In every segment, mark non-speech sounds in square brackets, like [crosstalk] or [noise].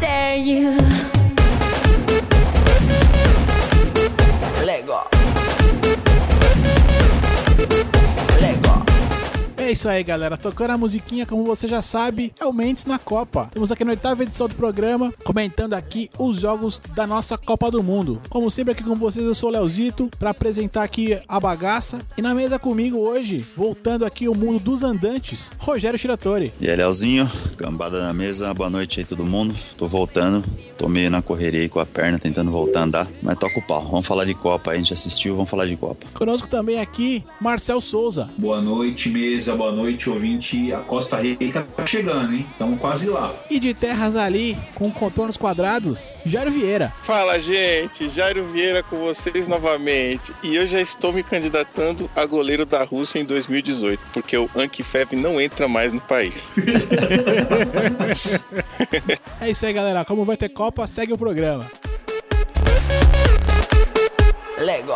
dare you. É isso aí, galera. Tocando a musiquinha, como você já sabe, é o Mendes na Copa. Estamos aqui na oitava edição do programa, comentando aqui os jogos da nossa Copa do Mundo. Como sempre, aqui com vocês, eu sou o Leozito, para apresentar aqui a bagaça. E na mesa comigo hoje, voltando aqui o mundo dos andantes, Rogério Shiratori. E aí, Leozinho, gambada na mesa, boa noite aí todo mundo. Tô voltando, tô meio na correria aí com a perna, tentando voltar a andar, mas toca o pau. Vamos falar de Copa, a gente assistiu, vamos falar de Copa. Conosco também aqui, Marcel Souza. Boa noite, mesa, boa noite, ouvinte. A Costa Rica tá chegando, hein? Estamos quase lá. E de terras ali, com contornos quadrados, Jairo Vieira. Fala, gente. Jairo Vieira com vocês novamente. E eu já estou me candidatando a goleiro da Rússia em 2018, porque o Ankifev não entra mais no país. [laughs] é isso aí, galera. Como vai ter Copa, segue o programa. Lego.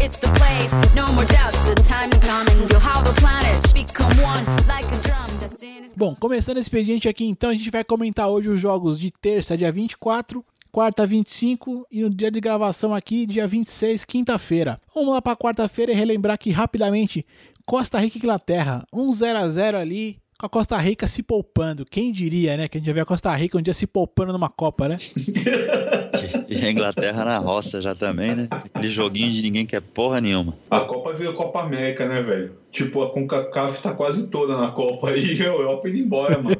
It's the place. No more doubts, the time is coming. You'll have the planets become one like a drum. Destiny's Bom, começando esse expediente aqui, então, a gente vai comentar hoje os jogos de terça, dia 24, quarta, 25 e no dia de gravação aqui, dia 26, quinta-feira. Vamos lá para quarta-feira e relembrar aqui rapidamente Costa Rica e Inglaterra, 1 0 a 0 ali, com a Costa Rica se poupando. Quem diria, né? Que a gente já vê a Costa Rica um dia se poupando numa Copa, né? [laughs] [laughs] E a Inglaterra na roça já também, né? Aquele joguinho de ninguém quer porra nenhuma. A Copa veio Copa América, né, velho? Tipo, a CONCACAF tá quase toda na Copa aí. [laughs] Eu, eu indo embora, mano.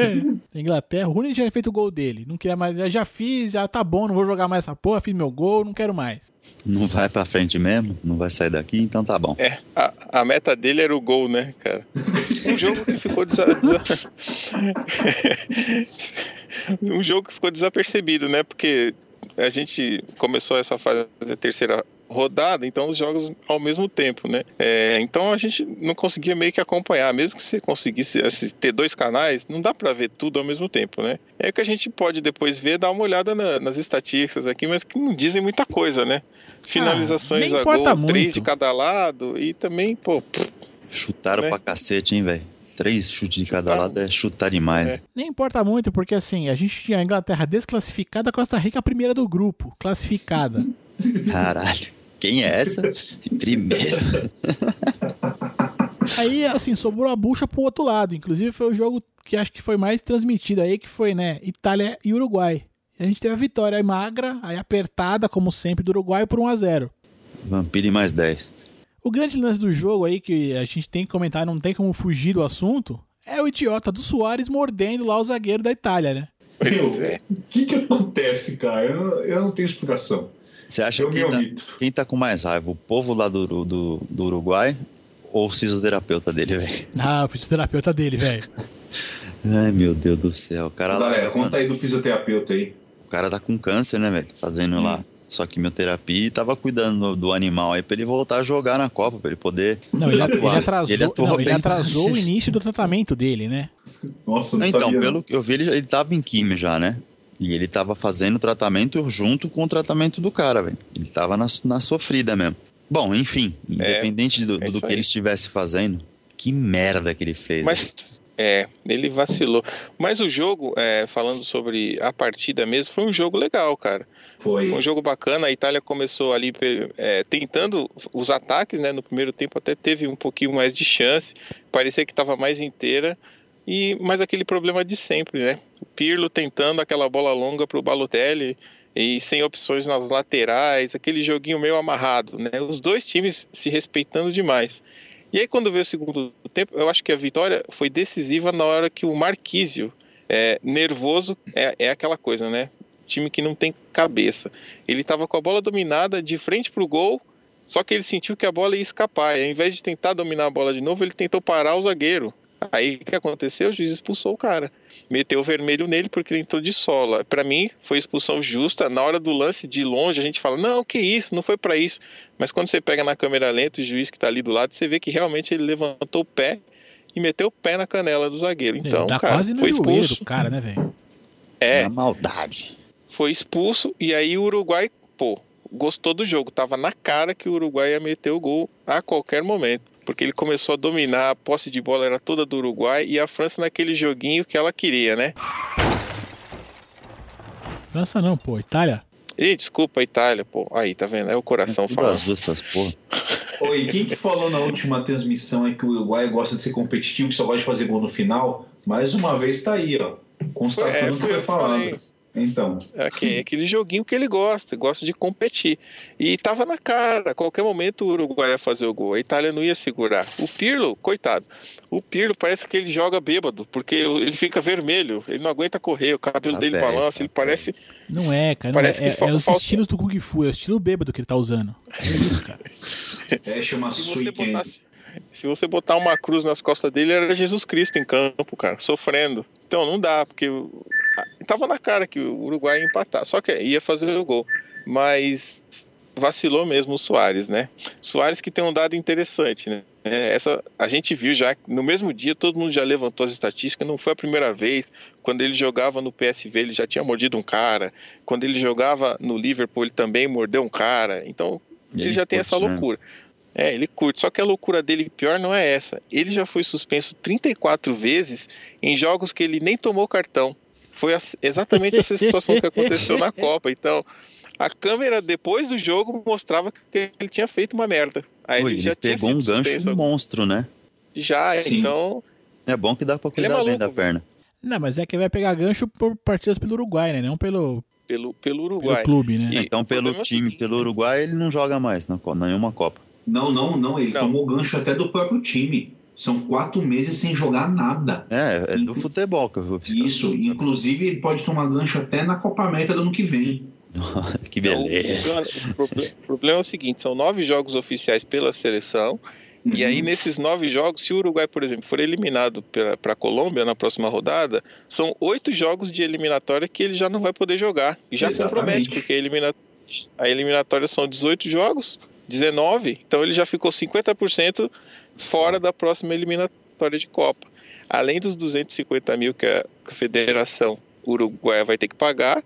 [laughs] Inglaterra, o Rooney já tinha feito o gol dele. Não queria mais, já, já fiz, já tá bom, não vou jogar mais essa porra, fiz meu gol, não quero mais. Não vai pra frente mesmo, não vai sair daqui, então tá bom. É, a, a meta dele era o gol, né, cara? Um jogo que ficou desa... [laughs] um jogo que ficou desapercebido, né? Porque a gente começou essa fase a terceira rodada, então os jogos ao mesmo tempo, né? É, então a gente não conseguia meio que acompanhar, mesmo que você conseguisse assis- ter dois canais, não dá pra ver tudo ao mesmo tempo, né? É o que a gente pode depois ver, dar uma olhada na- nas estatísticas aqui, mas que não dizem muita coisa, né? Finalizações nem a gol, três muito. de cada lado e também, pô, pff, Chutaram Né? pra cacete, hein, velho? Três chutes de cada Chutaram. lado é chutar demais. É. Nem importa muito, porque assim, a gente tinha a Inglaterra desclassificada, a Costa Rica a primeira do grupo, classificada. [laughs] Caralho. Quem é essa? Primeiro. [laughs] Aí, assim, sobrou a bucha pro outro lado. Inclusive, foi o jogo que acho que foi mais transmitido aí, que foi, né, Itália e Uruguai. E a gente teve a vitória aí magra, aí apertada, como sempre, do Uruguai por 1 a 0 Vampire mais 10. O grande lance do jogo aí, que a gente tem que comentar, não tem como fugir do assunto, é o idiota do Soares mordendo lá o zagueiro da Itália, né? Meu, é. o que que acontece, cara? Eu, não- eu não tenho explicação. Você acha Eu que quem tá, quem tá com mais raiva? O povo lá do, do, do Uruguai ou o fisioterapeuta dele, velho? Ah, o fisioterapeuta dele, velho. [laughs] Ai, meu Deus do céu. O cara, lá, Galera, conta aí do fisioterapeuta aí. o cara tá com câncer, né, velho? Fazendo lá só quimioterapia e tava cuidando do, animal aí pra ele voltar a jogar na Copa, pra ele poder Não, ele, ele atuar. atrasou, Ele atuou não, ele atrasou o [laughs] início do tratamento dele, né? Nossa, não Então, sabia. não. pelo que eu vi, ele, ele tava em quimio já, né? E ele tava fazendo o tratamento junto com o tratamento do cara, velho. Ele tava na, na sofrida mesmo. Bom, enfim, independente do, é do que aí. ele estivesse fazendo, que merda que ele fez. velho. Mas é, ele vacilou. Mas o jogo, é, falando sobre a partida mesmo, foi um jogo legal, cara. Foi um Foi. jogo bacana. A Itália começou ali é, tentando os ataques, né? No primeiro tempo até teve um pouquinho mais de chance. Parecia que estava mais inteira. E mas aquele problema de sempre, né? O Pirlo tentando aquela bola longa para o Balotelli e sem opções nas laterais, aquele joguinho meio amarrado, né? Os dois times se respeitando demais. E aí quando veio o segundo tempo, eu acho que a vitória foi decisiva na hora que o Marquísio, é, nervoso, é, é aquela coisa, né? Time que não tem cabeça. Ele estava com a bola dominada de frente pro gol, só que ele sentiu que a bola ia escapar. E ao invés de tentar dominar a bola de novo, ele tentou parar o zagueiro. Aí o que aconteceu? O juiz expulsou o cara. Meteu o vermelho nele porque ele entrou de sola. Para mim, foi expulsão justa. Na hora do lance de longe, a gente fala: não, que isso, não foi para isso. Mas quando você pega na câmera lenta o juiz que tá ali do lado, você vê que realmente ele levantou o pé e meteu o pé na canela do zagueiro. Então, ele tá cara, quase no foi expulso. do cara, né, velho? É, Na maldade. foi expulso e aí o Uruguai, pô, gostou do jogo. Tava na cara que o Uruguai ia meter o gol a qualquer momento. Porque ele começou a dominar, a posse de bola era toda do Uruguai e a França naquele joguinho que ela queria, né? França não, pô, Itália. Ih, desculpa, Itália, pô. Aí, tá vendo? É o coração Tudo falando. azul essas porra. Oi, quem que falou na última transmissão aí que o Uruguai gosta de ser competitivo, que só gosta de fazer gol no final? Mais uma vez tá aí, ó. Constatando É, o que foi foi Então, É aquele, aquele joguinho que ele gosta, gosta de competir. E tava na cara, a qualquer momento o Uruguai ia fazer o gol, a Itália não ia segurar. O Pirlo, coitado, o Pirlo parece que ele joga bêbado, porque ele fica vermelho, ele não aguenta correr, o cabelo Tá dele velho, balança, tá ele parece. Não é, cara. Não Parece é, que é, falta- é os falta- estilos do Kung Fu, é o estilo bêbado que ele tá usando. É isso, cara. [laughs] é chama Se você, botasse, se você botar uma cruz nas costas dele, era Jesus Cristo em campo, cara, sofrendo. Então não dá, porque tava na cara que o Uruguai ia empatar, só que ia fazer o gol. Mas vacilou mesmo o Soares, né? Soares que tem um dado interessante, né? Essa, a gente viu já no mesmo dia, todo mundo já levantou as estatísticas, não foi a primeira vez. Quando ele jogava no PSV, ele já tinha mordido um cara. Quando ele jogava no Liverpool, ele também mordeu um cara. Então, ele, ele já tem essa né? É, ele curte. Só que a loucura dele pior não é essa. Ele já foi suspenso 34 vezes em jogos que ele nem tomou cartão. Foi exatamente essa situação que aconteceu na [laughs] Copa. Então, a câmera depois do jogo mostrava que ele tinha feito uma merda. Aí Pô, ele ele já tinha pegou um gancho suspenso. monstro, né? Já, Sim. então. É bom que dá pra Ele é cuidar bem maluco, da velho. perna. Não, mas é que vai pegar gancho por partidas pelo Uruguai, né? Não pelo, Pelo, pelo pelo Uruguai. clube, né? E- Então, pelo é time, seguinte- pelo Uruguai, ele não joga mais na nenhuma Copa. Não, não, não. Ele Não. tomou gancho até do próprio time. São quatro meses sem jogar nada. É, é do futebol que eu vou Isso, inclusive ele pode tomar gancho até na Copa América do ano que vem. [laughs] que Então, beleza. o, problema, o problema é o seguinte: são nove jogos oficiais pela seleção. E Uhum. aí, nesses nove jogos, se o Uruguai, por exemplo, for eliminado para a Colômbia na próxima rodada, são oito jogos de eliminatória que ele já não vai poder jogar. E já Exatamente. compromete, porque a, elimina... a eliminatória são 18 jogos, 19, então ele já ficou 50% fora da próxima eliminatória de Copa. Além dos 250 mil que a Federação Uruguaia vai ter que pagar,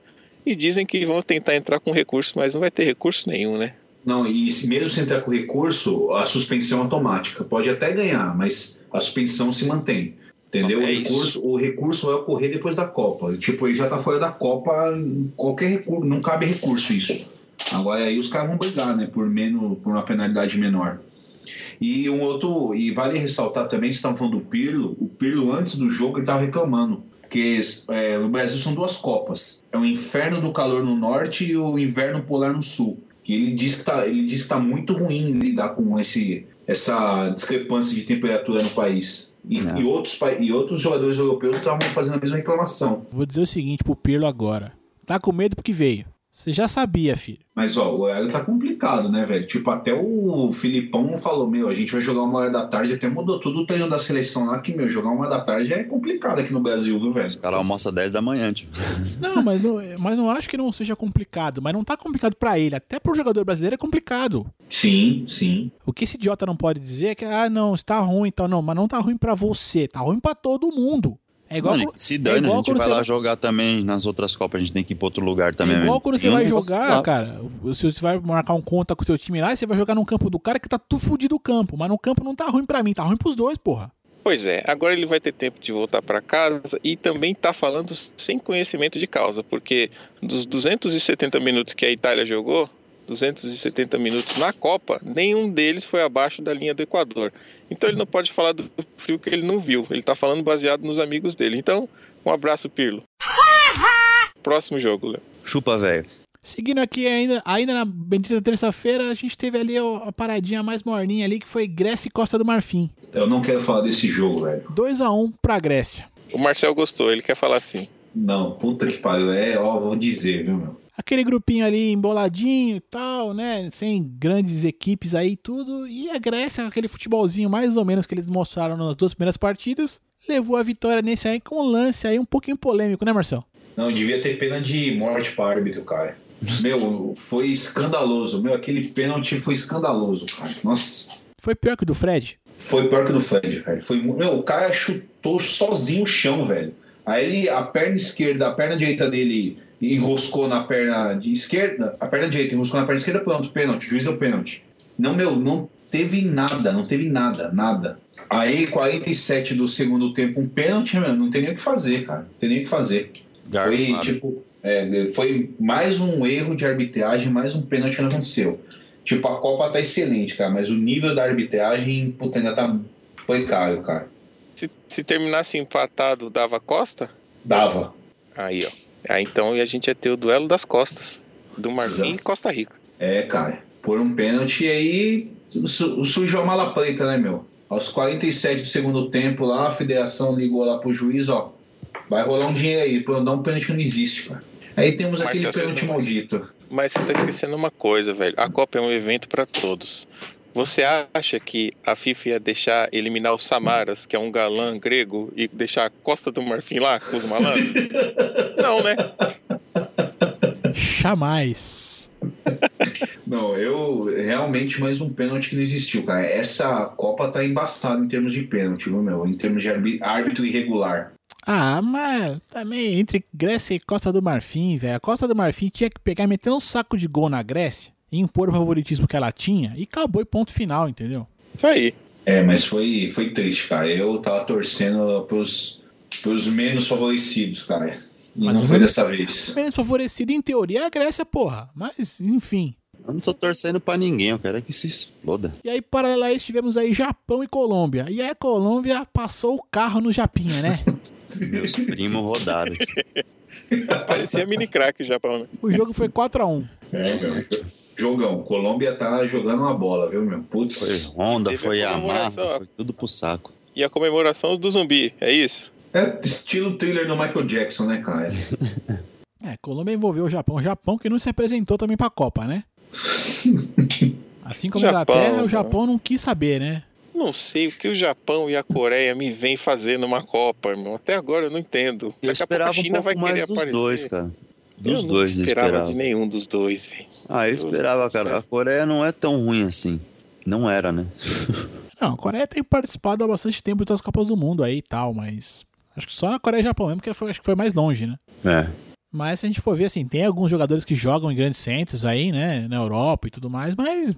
e dizem que vão tentar entrar com recurso, mas não vai ter recurso nenhum, né? Não, e se mesmo se entrar com recurso, a suspensão é automática. Pode até ganhar, mas a suspensão se mantém. Entendeu? É o, recurso, o recurso vai ocorrer depois da Copa. Tipo, ele já tá fora da Copa, qualquer recurso, não cabe recurso isso. Agora aí os caras vão brigar, né? Por, menos, por uma penalidade menor. E um outro. E vale ressaltar também, vocês estavam falando do Pirlo, o Pirlo antes do jogo ele tava reclamando. Porque é, no Brasil são duas Copas. É o inferno do calor no norte e o inverno polar no sul. Que ele diz que tá, ele diz que tá muito ruim lidar com esse, essa discrepância de temperatura no país. E, Não. e outros, e outros jogadores europeus estavam fazendo a mesma reclamação. Vou dizer o seguinte pro Pirlo agora. Tá com medo porque veio. Você já sabia, filho. Mas, ó, o horário tá complicado, né, velho? Tipo, até o Filipão falou, meu, a gente vai jogar uma hora da tarde, até mudou tudo o treino da seleção lá, que, meu, jogar uma hora da tarde é complicado aqui no Brasil, viu, velho? Os caras almoçam 10 da manhã, tipo. [laughs] Não, mas não, mas não acho que não seja complicado. Mas não tá complicado pra ele. Até pro jogador brasileiro é complicado. Sim, sim. O que esse idiota não pode dizer é que, ah, não, está ruim e tal. Não, mas não tá ruim pra você. Tá ruim pra todo mundo. É igual, Mano, quando- se é dane, a igual gente quando vai você lá jogar também nas outras Copas, a gente tem que ir pra outro lugar também. É igual mesmo. quando você Eu vai jogar, cara. Se você vai marcar um conta com o seu time lá, você vai jogar num campo do cara que tá tudo fudido o campo. Mas no campo não tá ruim pra mim, tá ruim pros dois, porra. Pois é, agora ele vai ter tempo de voltar para casa e também tá falando sem conhecimento de causa, porque dos 270 minutos que a Itália jogou, 270 minutos na Copa, nenhum deles foi abaixo da linha do Equador. Então ele não pode falar do frio que ele não viu, ele tá falando baseado nos amigos dele. Então, um abraço, Pirlo. Próximo jogo, Léo. Chupa, velho. Seguindo aqui ainda, ainda na bendita terça-feira, a gente teve ali a, a paradinha mais morninha ali, que foi Grécia e Costa do Marfim. Eu não quero falar desse jogo, velho. 2 a 1 pra Grécia. O Marcel gostou, ele quer falar assim. Não, puta que pariu. É, ó, vou dizer, viu, meu? Aquele grupinho ali emboladinho e tal, né? Sem grandes equipes aí e tudo. E a Grécia, aquele futebolzinho mais ou menos que eles mostraram nas duas primeiras partidas, levou a vitória nesse aí com um lance aí um pouquinho polêmico, né, Marcel? Não, devia ter pena de morte para árbitro, cara. Meu, foi escandaloso. Meu, aquele pênalti foi escandaloso, cara. Nossa. Foi pior que o do Fred? Foi pior que o do Fred, velho. Foi, meu, o cara chutou sozinho o chão, velho. Aí a perna esquerda, a perna direita dele enroscou na perna de esquerda, a perna direita enroscou na perna esquerda, pronto, pênalti, o juiz deu pênalti. Não, meu, não teve nada, não teve nada, nada. Aí, 47 do segundo tempo, um pênalti, meu, não tem nem o que fazer, cara. Não tem nem o que fazer. Foi, Garfado. tipo, é, foi mais um erro de arbitragem, mais um pênalti que não aconteceu. Tipo, a Copa tá excelente, cara, mas o nível da arbitragem, puta, ainda tá precário, cara. Se, se terminasse empatado, dava Costa? Dava. Aí, ó. Aí então a gente ia ter o duelo das costas. Do Marfim e Costa Rica. É, cara, por um pênalti aí su sujou a mala preta, né, meu? Aos 47 do segundo tempo lá, a federação ligou lá pro juiz, ó. Vai rolar um dinheiro aí, pra eu dar um pênalti que não existe, cara. Aí temos Mas aquele pênalti maldito. Mas você tá esquecendo uma coisa, velho. A Copa é um evento pra todos. Você acha que a FIFA ia deixar eliminar o Samaras, que é um galã grego, e deixar a Costa do Marfim lá com os malandros? [laughs] Não, né? Jamais. Não, eu realmente mais um pênalti que não existiu, cara. Essa Copa tá embaçada em termos de pênalti, viu, meu? Em termos de árbitro irregular. Ah, mas também entre Grécia e Costa do Marfim, velho. A Costa do Marfim tinha que pegar e meter um saco de gol na Grécia impor o favoritismo que ela tinha e acabou e ponto final, entendeu? Isso aí. É, mas foi, foi triste, cara. Eu tava torcendo pros, pros menos favorecidos, cara. E Mas não foi dessa vez. Menos favorecido em teoria é a Grécia, porra. Mas, enfim. Eu não tô torcendo pra ninguém, eu quero é que se exploda. E aí, paralelo a isso, tivemos aí Japão e Colômbia. E aí a Colômbia passou o carro no Japinha, né? [laughs] Meus primos rodaram. [laughs] Parecia mini crack o Japão, né? O jogo foi 4x1. É, meu. Jogão. Colômbia tá jogando uma bola, viu, meu? Foi Putz. Honda, Teve a foi Yamaha, foi tudo pro saco. E a comemoração do zumbi, é isso? É estilo thriller do Michael Jackson, né, cara? [laughs] É, Colômbia envolveu o Japão. O Japão que não se apresentou também pra Copa, né? [laughs] Assim como a Japão, Inglaterra, o mano. Japão não quis saber, né? Não sei o que o Japão e a Coreia me vêm fazer numa Copa, irmão. Até agora eu não entendo. Eu Daqui a pouco a esperava um China vai pouco querer mais dos aparecer. dois, cara. eu Dos não dois eu esperava esperava. de nenhum dos dois, velho. Ah, eu esperava, cara. A Coreia não é tão ruim assim. Não era, né? [laughs] Não, a Coreia tem participado há bastante tempo das Copas do Mundo aí e tal, mas. Acho que só na Coreia e Japão mesmo, que foi, acho que foi mais longe, né? É. Mas se a gente for ver, assim, tem alguns jogadores que jogam em grandes centros aí, né? Na Europa e tudo mais, mas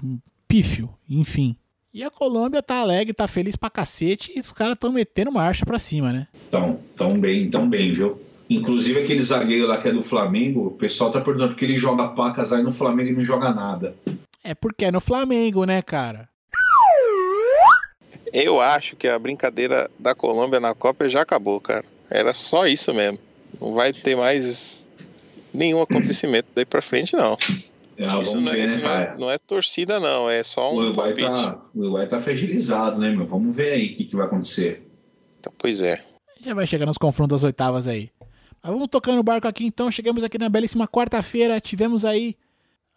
pífio, enfim. E a Colômbia tá alegre, tá feliz pra cacete e os caras tão metendo marcha pra cima, né? Tão, tão bem, tão bem, viu? Inclusive aquele zagueiro lá que é do Flamengo, o pessoal tá perguntando porque ele joga pacas aí no Flamengo e não joga nada. É porque é no Flamengo, né, cara? Eu acho que a brincadeira da Colômbia na Copa já acabou, cara. Era só isso mesmo. Não vai ter mais nenhum acontecimento daí pra frente, não. Ah, Isso vamos não é, ver, isso né, não, é, cara? não é torcida, não. É só O um Uruguai palpite. tá, o Uruguai tá fragilizado, né, meu? Vamos ver aí o que, que vai acontecer. Então, pois é. Já vai chegar nos confrontos das oitavas aí. Mas vamos tocando o barco aqui então. Chegamos aqui na belíssima quarta-feira. Tivemos aí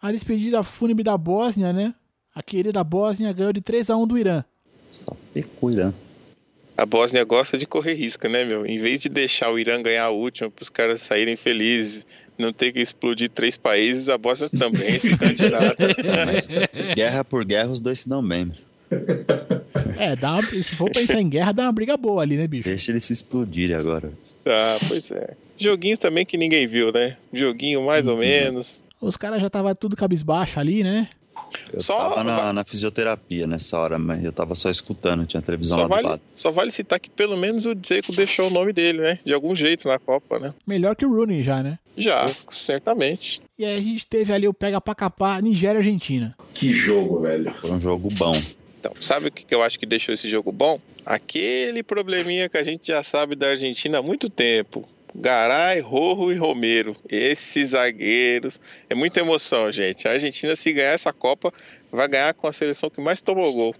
a despedida fúnebre da Bósnia, né? A querida Bósnia ganhou de 3 a 1 do Irã. Só pecura. A Bósnia gosta de correr risco, né, meu? Em vez de deixar o Irã ganhar a última para os caras saírem felizes, não ter que explodir três países, a Bósnia também se [laughs] candidata. Mas guerra por guerra, os dois se dão bem. É, dá uma- se for pensar em guerra, dá uma briga boa ali, né, bicho? Deixa eles se explodirem agora. Ah, pois é. Joguinho também que ninguém viu, né? Joguinho mais ou menos. Os caras já tava tudo cabisbaixo ali, né? Eu Só- tava na, na fisioterapia nessa hora, mas eu tava só escutando, tinha televisão Só lá do vale, lado. só vale citar que pelo menos o Dzeko deixou o nome dele, né? De algum jeito na Copa, né? Melhor que o Rooney já, né? Já, certamente. E aí a gente teve ali o pega pra capar Nigéria e Argentina. Que jogo, velho. Foi um jogo bom. Então, sabe o que que eu acho que deixou esse jogo bom? Aquele probleminha que a gente já sabe da Argentina há muito tempo. Garay, Rojo e Romero. Esses zagueiros. É muita emoção, gente. A Argentina, se ganhar essa Copa, vai ganhar com a seleção que mais tomou gol.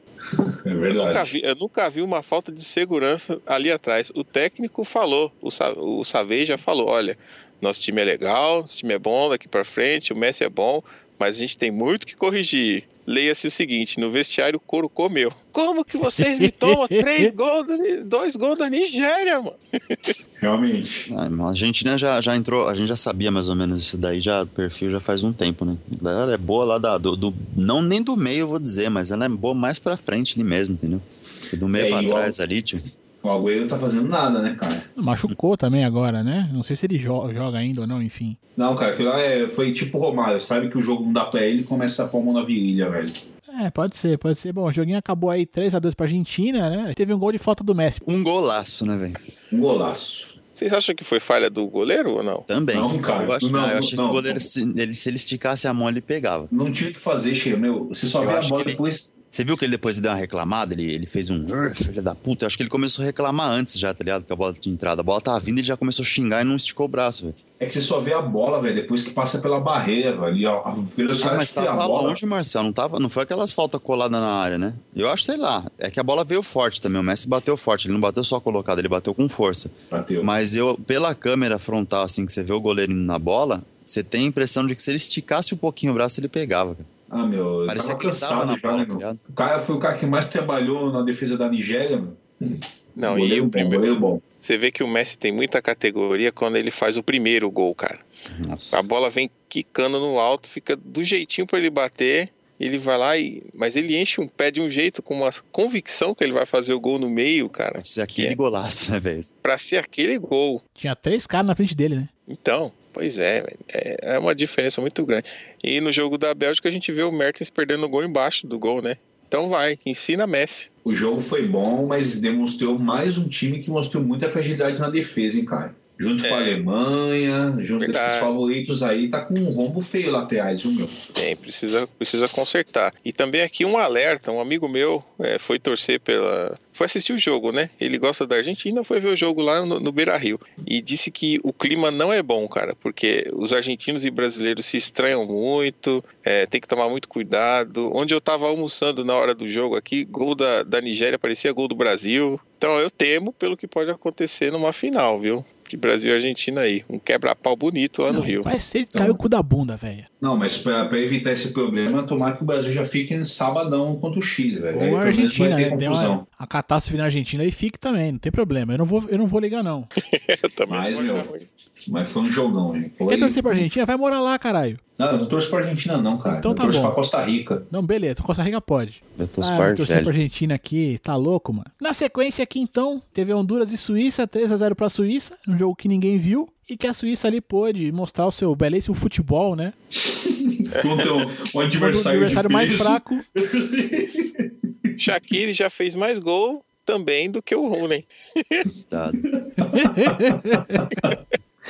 É Eu nunca, verdade. vi, eu nunca vi uma falta de segurança ali atrás. O técnico falou, o, Sa- o Savei já falou: olha, nosso time é legal, nosso time é bom daqui pra frente, o Messi é bom, mas a gente tem muito que corrigir. Leia-se o seguinte: no vestiário o couro comeu. [laughs] Como que vocês me tomam três [laughs] gols, dois gols da Nigéria, mano? Realmente. Ah, a Argentina já, já entrou, a gente já sabia mais ou menos isso daí, já, o perfil já faz um tempo, né? Ela é boa lá da, do, do- Não nem do meio, eu vou dizer, mas ela é boa mais pra frente ali mesmo, entendeu? Do meio É, pra trás ali, tio. O Agüero tá fazendo nada, né, cara? Machucou também agora, né? Não sei se ele jo- joga ainda ou não, enfim. Não, cara, aquilo lá é, foi tipo o Romário. Sabe que o jogo não dá pra ele e começa a pôr a mão na virilha, velho. É, pode ser, pode ser. Bom, o joguinho acabou aí 3x2 pra Argentina, né? Teve um gol de falta do Messi. Um golaço, né, velho? Um golaço. Vocês acham que foi falha do goleiro ou não? Também. Não, cara, eu, acho, não, eu achei não, que o goleiro, não. se ele, se ele esticasse a mão, ele pegava. Não tinha o que fazer, Cheio, meu. Você só Eu vê a acho bola ele- depois. Você viu que ele depois deu uma reclamada? Ele, ele fez um "Ur, filho da puta. Eu acho que ele começou a reclamar antes já, tá ligado? Que a bola tinha entrado. A bola tava vindo e ele já começou a xingar e não esticou o braço, velho. É que você só vê a bola, velho, depois que passa pela barreira, velho. E a, a Ah, velocidade mas tem a tava bola. longe, Marcelo. Não, tava, não foi aquelas faltas coladas na área, né? Eu acho, sei lá. É que a bola veio forte também. O Messi bateu forte. Ele não bateu só colocado, ele bateu com força. Bateu. Mas eu, pela câmera frontal, assim, que você vê o goleiro indo na bola, você tem a impressão de que se ele esticasse um pouquinho o braço, ele pegava, cara. Ah, meu, eu Parecia tava que cansado já, bola, né, tá meu? ligado? O cara foi o cara que mais trabalhou na defesa da Nigéria, meu. Não, goleiro e o bom, primeiro. goleiro bom. Você vê que o Messi tem muita categoria quando ele faz o primeiro gol, cara. Nossa. A bola vem quicando no alto, fica do jeitinho pra ele bater. Ele vai lá e. Mas ele enche um pé de um jeito, com uma convicção que ele vai fazer o gol no meio, cara. Vai ser aquele Que é. golaço, né, velho? Pra ser aquele gol. Tinha três caras na frente dele, né? Então, pois é, velho, é, é uma diferença muito grande. E no jogo da Bélgica a gente vê o Mertens perdendo o gol embaixo do gol, né? Então vai, ensina Messi. O jogo foi bom, mas demonstrou mais um time que mostrou muita fragilidade na defesa, hein, cara? Junto com a É. Alemanha, junto com esses favoritos aí, tá com um rombo feio laterais, viu, meu? Tem, precisa, precisa consertar. E também aqui um alerta, um amigo meu é, foi torcer pela. Foi assistir o jogo, né? Ele gosta da Argentina, foi ver o jogo lá no, no Beira Rio. E disse que o clima não é bom, cara, porque os argentinos e brasileiros se estranham muito, é, tem que tomar muito cuidado. Onde eu tava almoçando na hora do jogo aqui, gol da, da Nigéria parecia gol do Brasil. Então eu temo pelo que pode acontecer numa final, viu? De Brasil e Argentina aí. Um quebra-pau bonito lá no Não, Rio. Vai ser caiu o cu da bunda, velho. Não, mas pra, pra evitar esse problema, tomar que o Brasil já fique em sabadão contra o Chile, velho. Aí, Ou a Argentina, vai ter né? Confusão. uma, a catástrofe na Argentina e fique também, não tem problema. Eu não vou, eu não vou ligar, não. [laughs] Eu também Mas, vou meu, achar ruim. Mas foi um jogão, hein? Foi... Quer torcer pra Argentina? Vai morar lá, caralho. Não, eu não torço pra Argentina, não, cara. Então eu tá torço bom. pra Costa Rica. Não, beleza. Costa Rica pode. Eu tô Ah, vou torcer pra. Argentina aqui, tá louco, mano. Na sequência aqui, então, teve Honduras e Suíça, 3 a 0 pra Suíça, um jogo que ninguém viu. E que a Suíça ali pôde mostrar o seu belíssimo futebol, né? [laughs] Contra o, adversário, adversário de mais fraco. [laughs] Shaqiri já fez mais gol também do que o Rooney. [laughs]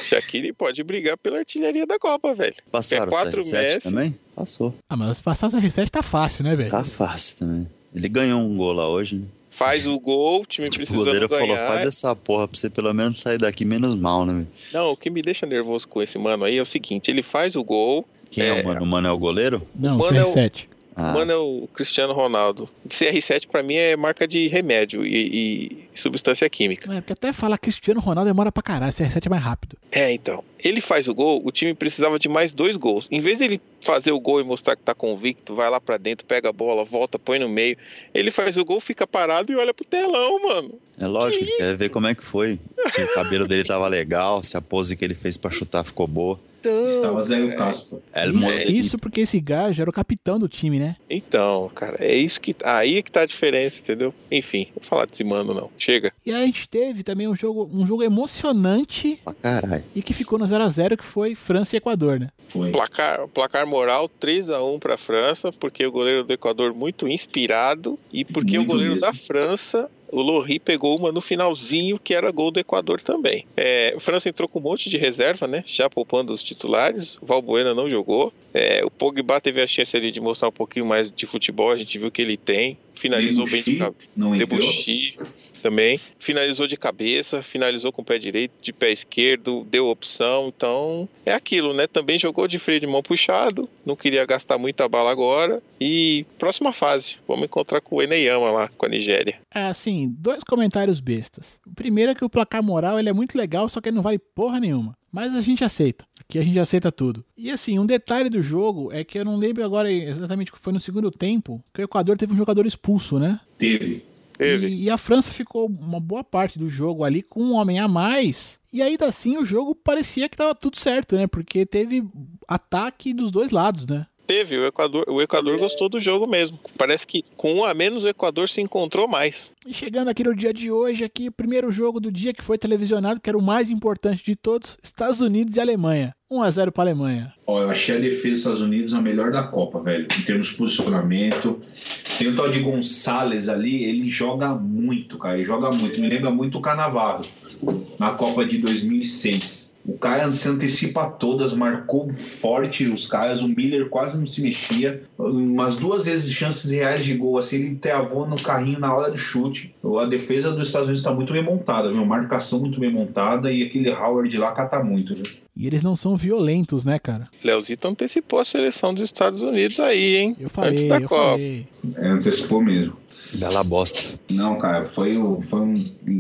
[laughs] Shaqiri pode brigar pela artilharia da Copa, velho. Passaram É o quatro CR7 Messi. também? Passou. ah, mas passar o CR7 tá fácil, né, velho? Tá fácil também. Ele ganhou um gol lá hoje, né? Faz o gol, o time Tipo, o precisando goleiro ganhar. falou, faz essa porra pra você pelo menos sair daqui menos mal, né? velho? Não, o que me deixa nervoso com esse mano aí é o seguinte, ele faz o gol, Quem é, o mano? O mano é o goleiro? Não, Mano, é o- CR7. Ah, mano é o Cristiano Ronaldo. CR7 pra mim é marca de remédio e, e substância química. É, porque até falar Cristiano Ronaldo demora pra caralho, CR7 é mais rápido. É, então. Ele faz o gol, o time precisava de mais dois gols. Em vez dele fazer o gol e mostrar que tá convicto, vai lá pra dentro, pega a bola, volta, põe no meio. Ele faz o gol, fica parado e olha pro telão, mano. É lógico, ele quer ver como é que foi. Se o cabelo dele tava legal, se a pose que ele fez pra chutar ficou boa. Estava zero caspa. É, Isso, mo- isso porque esse gajo era o capitão do time, né? Então, cara, é isso que. Aí é que tá a diferença, entendeu? Enfim, vou falar desse mano, não. Chega. E aí a gente teve também um jogo, um jogo emocionante Pra caralho. e que ficou no 0 a 0 que foi França e Equador, né? Foi. Placar, placar moral 3 a 1 pra França, porque o goleiro do Equador muito inspirado e porque Muito o goleiro mesmo. da França, o Lohri, pegou uma no finalzinho que era gol do Equador também. É, a França entrou com um monte de reserva, né? Já poupando os titulares. O Valbuena não jogou. É, o Pogba teve a chance ali de mostrar um pouquinho mais de futebol. A gente viu que ele tem. Finalizou bem de Debuchy cabeça. Não entrou. Também. Finalizou de cabeça, finalizou com o pé direito, de pé esquerdo, deu opção. Então, é aquilo, né? Também jogou de freio de mão puxado, não queria gastar muita bala agora. E próxima fase, vamos encontrar com o Eneyama lá, com a Nigéria. É, assim, dois comentários bestas. O primeiro é que o placar moral ele é muito legal, só que ele não vale porra nenhuma. Mas a gente aceita. Aqui a gente aceita tudo. E assim, um detalhe do jogo é que eu não lembro agora exatamente o que foi no segundo tempo, que o Equador teve um jogador expulso, né? Teve. E, e a França ficou uma boa parte do jogo ali com um homem a mais. E ainda assim o jogo parecia que tava tudo certo, né? Porque teve ataque dos dois lados, né? teve, o Equador, o Equador gostou do jogo mesmo. Parece que com um a menos o Equador se encontrou mais. E chegando aqui no dia de hoje, aqui, o primeiro jogo do dia que foi televisionado, que era o mais importante de todos, Estados Unidos e Alemanha. 1x0 para Alemanha. Ó, eu achei a defesa dos Estados Unidos a melhor da Copa, velho. Em termos de posicionamento. Tem o tal de Gonçalves ali, ele joga muito, cara. Ele joga muito. Me lembra muito o Canavarro na Copa de 2006. O Caio se antecipa a todas, marcou forte os Caias. O Miller quase não se mexia. Umas duas vezes chances reais de gol, assim, ele travou no carrinho na hora do chute. A defesa dos Estados Unidos está muito bem montada, viu? Marcação muito bem montada e aquele Howard lá cata muito, viu? E eles não são violentos, né, cara? Leozito antecipou a seleção dos Estados Unidos aí, hein? Eu falei, Antes da eu Copa. falei. É, antecipou mesmo. Bela bosta. Não, cara, foi, o- foi um.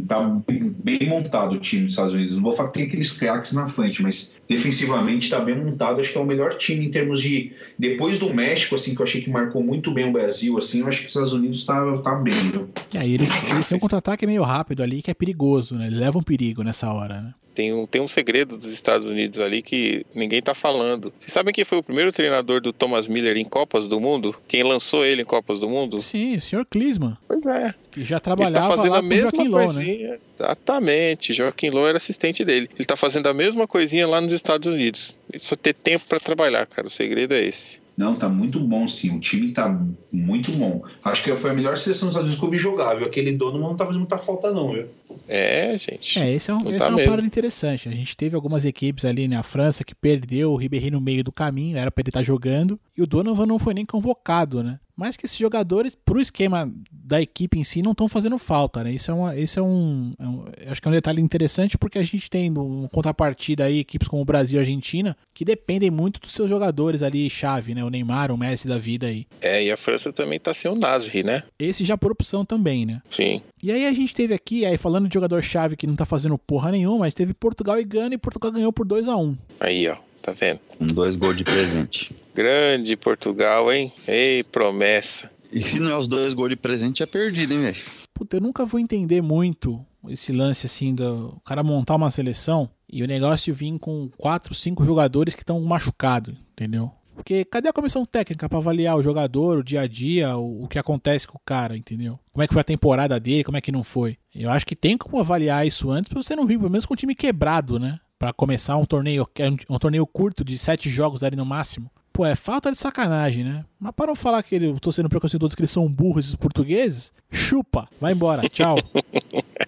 Tá bem, bem montado o time dos Estados Unidos. Não vou falar que tem aqueles craques na frente, mas defensivamente tá bem montado. Acho que é o melhor time em termos de. Depois do México, assim, que eu achei que marcou muito bem o Brasil, assim, eu acho que os Estados Unidos tá, tá bem, viu? E aí eles, eles têm um contra-ataque meio rápido ali, que é perigoso, né? Eles levam perigo nessa hora, né? Tem um, tem um segredo dos Estados Unidos ali que ninguém tá falando. Vocês sabem quem foi o primeiro treinador do Thomas Miller em Copas do Mundo? Quem lançou ele em Copas do Mundo? Sim, o senhor Klinsmann, Pois é. que já Ele tá trabalhava fazendo lá a mesma Joaquim né? coisinha. Exatamente. Joaquim Low era assistente dele. Ele tá fazendo a mesma coisinha lá nos Estados Unidos. Ele só ter tempo pra trabalhar, cara. O segredo é esse. Não, tá muito bom, sim. O time tá muito bom. Acho que foi a melhor seleção dos Estados Unidos que eu vi jogar, viu? Aquele dono não tá fazendo muita falta, não, viu? É, gente. É, esse é, um, esse tá é uma mesmo. parada interessante. A gente teve algumas equipes ali na França que perdeu o Ribéry no meio do caminho, era pra ele estar jogando, e o Donovan não foi nem convocado, né? Mas que esses jogadores, pro esquema da equipe em si, não estão fazendo falta, né? Isso é, uma, isso é um, é um- Acho que é um detalhe interessante porque a gente tem um contrapartida aí, equipes como o Brasil e a Argentina, que dependem muito dos seus jogadores ali, chave, né? O Neymar, o Messi da vida aí. É, e a França também tá sem o Nasri, né? Esse já por opção também, né? Sim. E aí a gente teve aqui, aí falando de jogador-chave que não tá fazendo porra nenhuma, a gente teve Portugal e Gana e Portugal ganhou por 2 a 1 Aí, ó. Tá vendo? Com dois gols de presente. Grande Portugal, hein? Ei, promessa. E se não é os dois gols de presente, é perdido, hein, velho? Puta, eu nunca vou entender muito esse lance assim do cara montar uma seleção e o negócio vir com quatro, cinco jogadores que estão machucados, entendeu? Porque cadê a comissão técnica pra avaliar o jogador, o dia a dia, o, o que acontece com o cara, entendeu? Como é que foi a temporada dele, como é que não foi? Eu acho que tem como avaliar isso antes pra você não vir, pelo menos com o time quebrado, né? Pra começar um torneio, é um, um torneio curto de sete jogos ali no máximo. Pô, é falta de sacanagem, né? Mas para não falar que ele- eu tô sendo preconceituoso que eles são burros esses portugueses, chupa, vai embora, tchau. [laughs]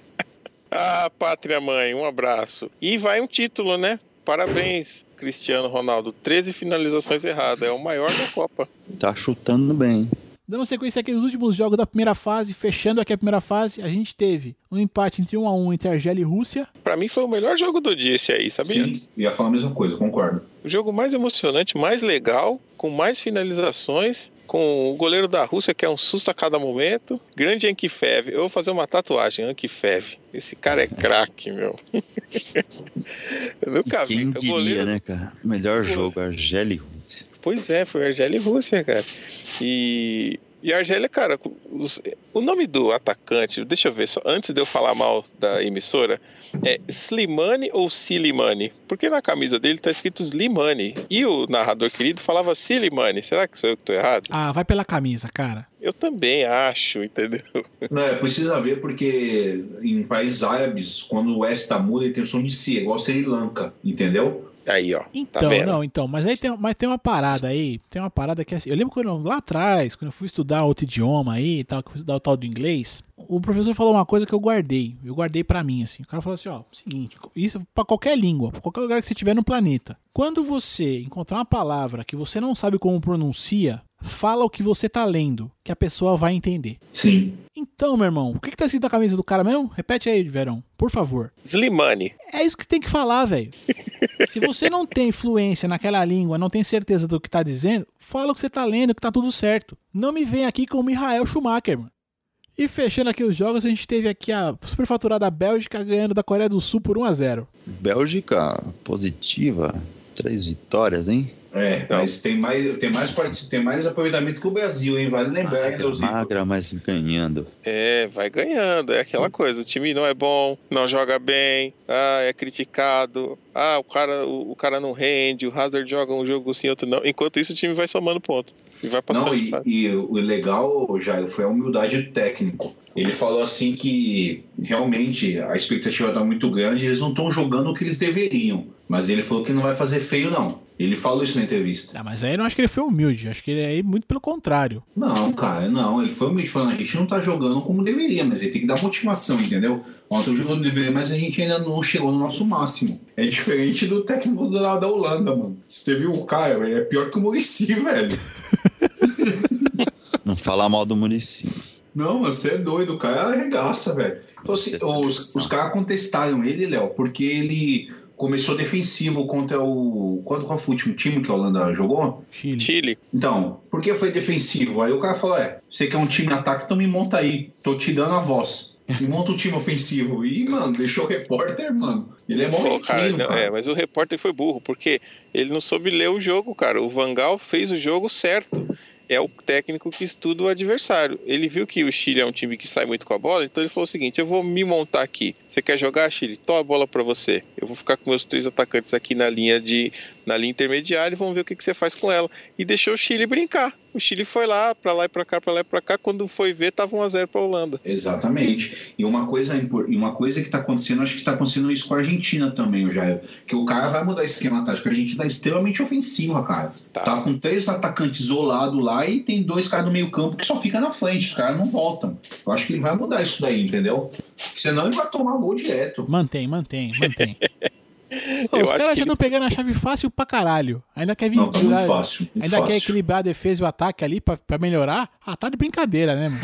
Ah, pátria mãe, um abraço. E vai um título, né? Parabéns, Cristiano Ronaldo. 13 finalizações erradas. É o maior da Copa. Tá chutando bem. Dando sequência aqui nos últimos jogos da primeira fase, fechando aqui a primeira fase, a gente teve um empate entre 1 a 1 entre Argélia e Rússia. Pra mim foi o melhor jogo do dia esse aí, sabia? Sim, ia falar a mesma coisa, concordo. O jogo mais emocionante, mais legal, com mais finalizações, com o goleiro da Rússia que é um susto a cada momento. Grande Ankifev. Eu vou fazer uma tatuagem, Ankifev. Esse cara é craque, meu. [laughs] Eu nunca vi. Quem diria, goleiro- né, cara? Melhor jogo, Argélia e Rússia. Pois é, foi Argélia e Rússia, cara. E, e a Argélia, cara, os- o nome do atacante, deixa eu ver, só antes de eu falar mal da emissora, é Slimani ou Silimani? Porque na camisa dele tá escrito Slimani. E o narrador querido falava Silimani. Será que sou eu que tô errado? Ah, vai pela camisa, cara. Eu também acho, entendeu? Não, é, precisa ver porque em países árabes, quando o S tá mudo, ele tem o som de si, é igual Sri Lanka, entendeu? Aí, ó. Então, tá não, então, mas aí tem, mas tem uma parada aí, tem uma parada que é assim, eu lembro quando eu- lá atrás, quando eu fui estudar outro idioma aí e tal, que eu fui estudar o tal do inglês, o professor falou uma coisa que eu guardei, eu guardei pra mim assim. O cara falou assim, ó, seguinte, isso pra qualquer língua, pra qualquer lugar que você estiver no planeta. Quando você encontrar uma palavra que você não sabe como pronuncia, fala o que você tá lendo, que a pessoa vai entender. Sim. Então, meu irmão, o que, que tá escrito na camisa do cara mesmo? Repete aí, Verão, por favor. Slimani. É isso que tem que falar, velho. [laughs] Se você não tem fluência naquela língua, não tem certeza do que tá dizendo, fala o que você tá lendo, que tá tudo certo. Não me vem aqui com o Michael Schumacher, mano. E fechando aqui os jogos, a gente teve aqui a superfaturada Bélgica ganhando da Coreia do Sul por 1 a 0 Bélgica positiva. Três vitórias, hein? É, Não. mas tem mais, tem, mais partici- tem mais aproveitamento que o Brasil, hein? Vale lembrar, hein, Magra, Leozito? magra, mas ganhando. É, vai ganhando. É aquela coisa. O time não é bom, não joga bem, ah, é criticado. Ah, o cara, o, o cara não rende, o Hazard joga um jogo sim, outro não. Enquanto isso, o time vai somando ponto. E vai passando Não, e, e o legal, Jair, foi a humildade do técnico. Ele falou assim que realmente a expectativa está muito grande, eles não estão jogando o que eles deveriam. Mas ele falou que não vai fazer feio, não. Ele falou isso na entrevista. Ah, mas aí eu não acho que ele foi humilde. Acho que ele é muito pelo contrário. Não, cara, não. Ele foi humilde falando, a gente não tá jogando como deveria, mas ele tem que dar motivação, entendeu? Ontem o jogo não deveria, mas a gente ainda não chegou no nosso máximo. É diferente do técnico da, da Holanda, mano. Você viu o cara, velho, é pior que o Murici, [laughs] velho. Não falar mal do Muricy. Não, mas você é doido, o cara arregaça, velho. Então, assim, os, os caras contestaram ele, Léo, porque ele começou defensivo contra o. Quando, qual foi o último time que a Holanda jogou? Chile. Chile. Então, por que foi defensivo? Aí o cara falou: é, você quer um time ataque, então me monta aí. Tô te dando a voz. Me monta um time ofensivo. E, mano, deixou o repórter, mano. Ele é bom Pô, cara, não, cara. é, mas o repórter foi burro, porque ele não soube ler o jogo, cara. O Vangal fez o jogo certo. É o técnico que estuda o adversário. Ele viu que o Chile é um time que sai muito com a bola, então ele falou o seguinte: eu vou me montar aqui. Você quer jogar, Chile? Toma a bola pra você. Eu vou ficar com meus três atacantes aqui na linha de na linha intermediária e vamos ver o que, que você faz com ela. E deixou o Chile brincar. O Chile foi lá, pra lá e pra cá, pra lá e pra cá. Quando foi ver, tava 1x0 pra Holanda. Exatamente. E uma coisa, e uma coisa que tá acontecendo, acho que tá acontecendo isso com a Argentina também, o Jair. Que o cara vai mudar esquema tático. A Argentina tá extremamente ofensiva, cara. Tá. Tá. com três atacantes isolados lá e tem dois caras do meio campo que só fica na frente. Os caras não voltam. Eu acho que ele vai mudar isso daí, entendeu? Porque senão ele vai tomar gol direto. Mantém, mantém, mantém. [laughs] Pô, os caras já estão pegando a chave fácil pra caralho. Ainda quer vir. Não, tá muito fácil. Muito ainda fácil. quer equilibrar a defesa e o ataque ali pra, pra melhorar. Ah, tá de brincadeira, né, mano?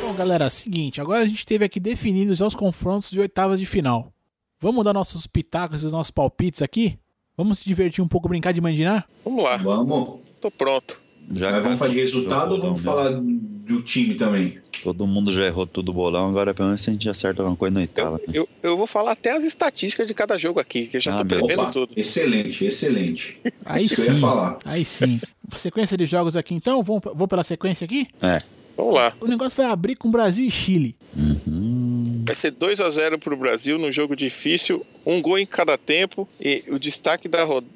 Bom, galera, seguinte, agora a gente teve aqui definidos os confrontos de oitavas de final. Vamos dar nossos pitacos e os nossos palpites aqui? Vamos se divertir um pouco, brincar de mandinar? Vamos lá, Vamos. tô pronto. Já Mas vamos falar de resultado ou vamos né? falar do time também? Todo mundo já errou tudo o bolão, agora pelo menos a gente acerta alguma coisa na oitava. né? Eu, eu vou falar até as estatísticas de cada jogo aqui, que eu já Ah, tô Opa, tudo. excelente, excelente. Aí sim. falar. Aí sim. Sequência de jogos aqui então, vamos, vou pela sequência aqui? É. Vamos lá. O negócio vai abrir com Brasil e Chile. Uhum. Vai ser 2 a 0 pro Brasil num jogo difícil, um gol em cada tempo e o destaque da rodada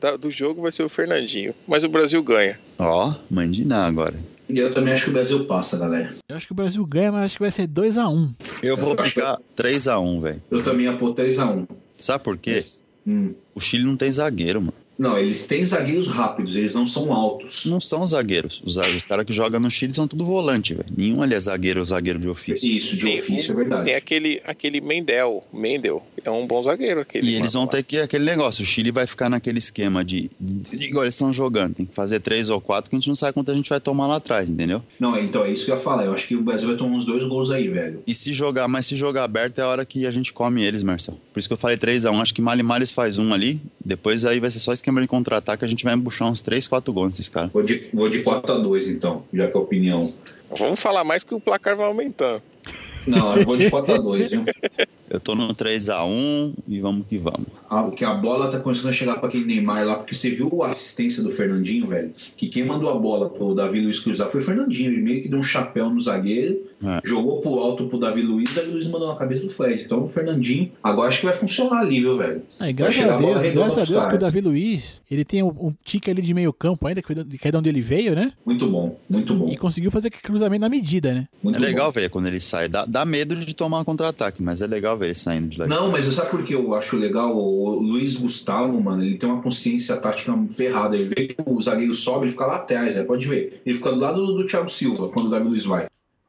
da- do jogo vai ser o Fernandinho. Mas o Brasil ganha. Ó, mandinar agora. E eu também acho que o Brasil passa, galera. Eu acho que o Brasil ganha, mas acho que vai ser 2x1. Eu vou ficar 3x1, velho. Eu também ia pôr 3x1. Sabe por quê? Hum. O Chile não tem zagueiro, mano. Não, eles têm zagueiros rápidos, eles não são altos. Não são zagueiros. Os, os caras que jogam no Chile são tudo volante, velho. Nenhum ali é zagueiro ou zagueiro de ofício. Isso, de Tem ofício, é verdade. Tem aquele, aquele Mendel. Mendel é um bom zagueiro aquele. E eles vão lá. ter que aquele negócio. O Chile vai ficar naquele esquema de, de igual eles estão jogando. Tem que fazer três ou quatro que a gente não sabe quanto a gente vai tomar lá atrás, entendeu? Não, então é isso que eu ia falar. Eu acho que o Brasil vai tomar uns dois gols aí, velho. E se jogar, mas se jogar aberto é a hora que a gente come eles, Marcelo. Por isso que eu falei 3x1. Acho que Mali Males faz um ali. Depois aí vai ser só esquema de contra-ataque. A gente vai embuchar uns 3, 4 gols nesses caras. Vou de, vou de 4x2, então, já que é a opinião. Vamos falar mais que o placar vai aumentando. Não, eu vou de 4x2, viu? [laughs] Eu tô no 3x1 e vamos que vamos. Ah, porque a bola tá começando a chegar pra aquele Neymar lá, porque você viu a assistência do Fernandinho, velho? Que quem mandou a bola pro Davi Luiz cruzar foi o Fernandinho. Ele meio que deu um chapéu no zagueiro, É. jogou pro alto pro Davi Luiz, Davi Luiz mandou na cabeça do Fred. Então o Fernandinho, agora acho que vai funcionar ali, viu, velho? Aí, graças a a Deus, redonda graças a Deus que o. Davi Luiz, ele tem um, um tique ali de meio campo ainda, que que é de onde ele veio, né? Muito bom, muito bom. E conseguiu fazer aquele cruzamento na medida, né? Muito é legal bom. ver quando ele sai. Dá, dá medo de tomar um contra-ataque, mas é legal ver ele saindo de lá. Não, mas sabe por que eu acho legal? O Luiz Gustavo, mano, ele tem uma consciência tática ferrada. Ele vê que o zagueiro sobe, ele fica lá atrás, né? pode ver. Ele fica do lado do, do Thiago Silva quando o Davi Luiz vai.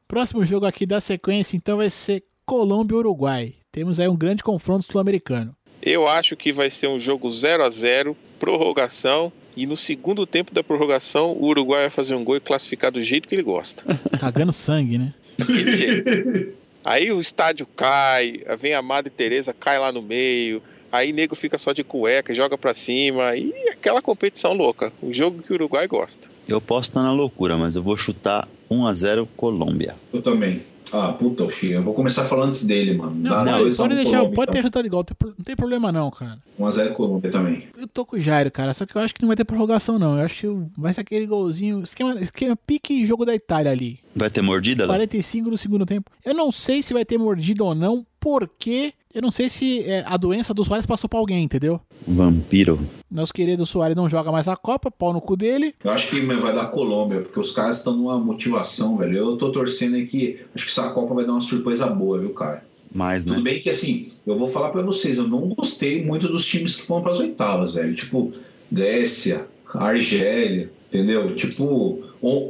Próximo jogo aqui da sequência, então, vai ser Colômbia e Uruguai. Temos aí um grande confronto sul-americano. Eu acho que vai ser um jogo 0 a 0 prorrogação. E no segundo tempo da prorrogação, o Uruguai vai fazer um gol e classificar do jeito que ele gosta. Cagando sangue, né? [laughs] Aí o estádio cai, vem a Madre Teresa, cai lá no meio. Aí nego fica só de cueca, joga pra cima. E aquela competição louca. O jogo que o Uruguai gosta. Eu posso estar na loucura, mas eu vou chutar 1x0 Colômbia. Eu também. Ah, puta, Oxi, eu vou começar falando antes dele, mano. Não, Dá pode, dois a pode deixar, Colômbia, pode ter resultado igual, não tem pro- não tem problema não, cara. 1x0 Colômbia também. Eu tô com o Jairo, cara, só que eu acho que não vai ter prorrogação não. Eu acho que vai ser aquele golzinho, esquema, esquema pique jogo da Itália ali. Vai ter mordida lá? 45 no segundo tempo. Eu não sei se vai ter mordida ou não, porque eu não sei se é, a doença do Soares passou pra alguém, entendeu? Vampiro. Nosso querido Soares não joga mais a Copa, pau no cu dele. Eu acho que meu, vai dar Colômbia, porque os caras estão numa motivação, velho. Eu tô torcendo aí que acho que essa Copa vai dar uma surpresa boa, viu, cara? Mais, né? Tudo bem que assim, eu vou falar pra vocês, eu não gostei muito dos times que foram pras oitavas, velho. Tipo, Grécia, Argélia, entendeu? Tipo,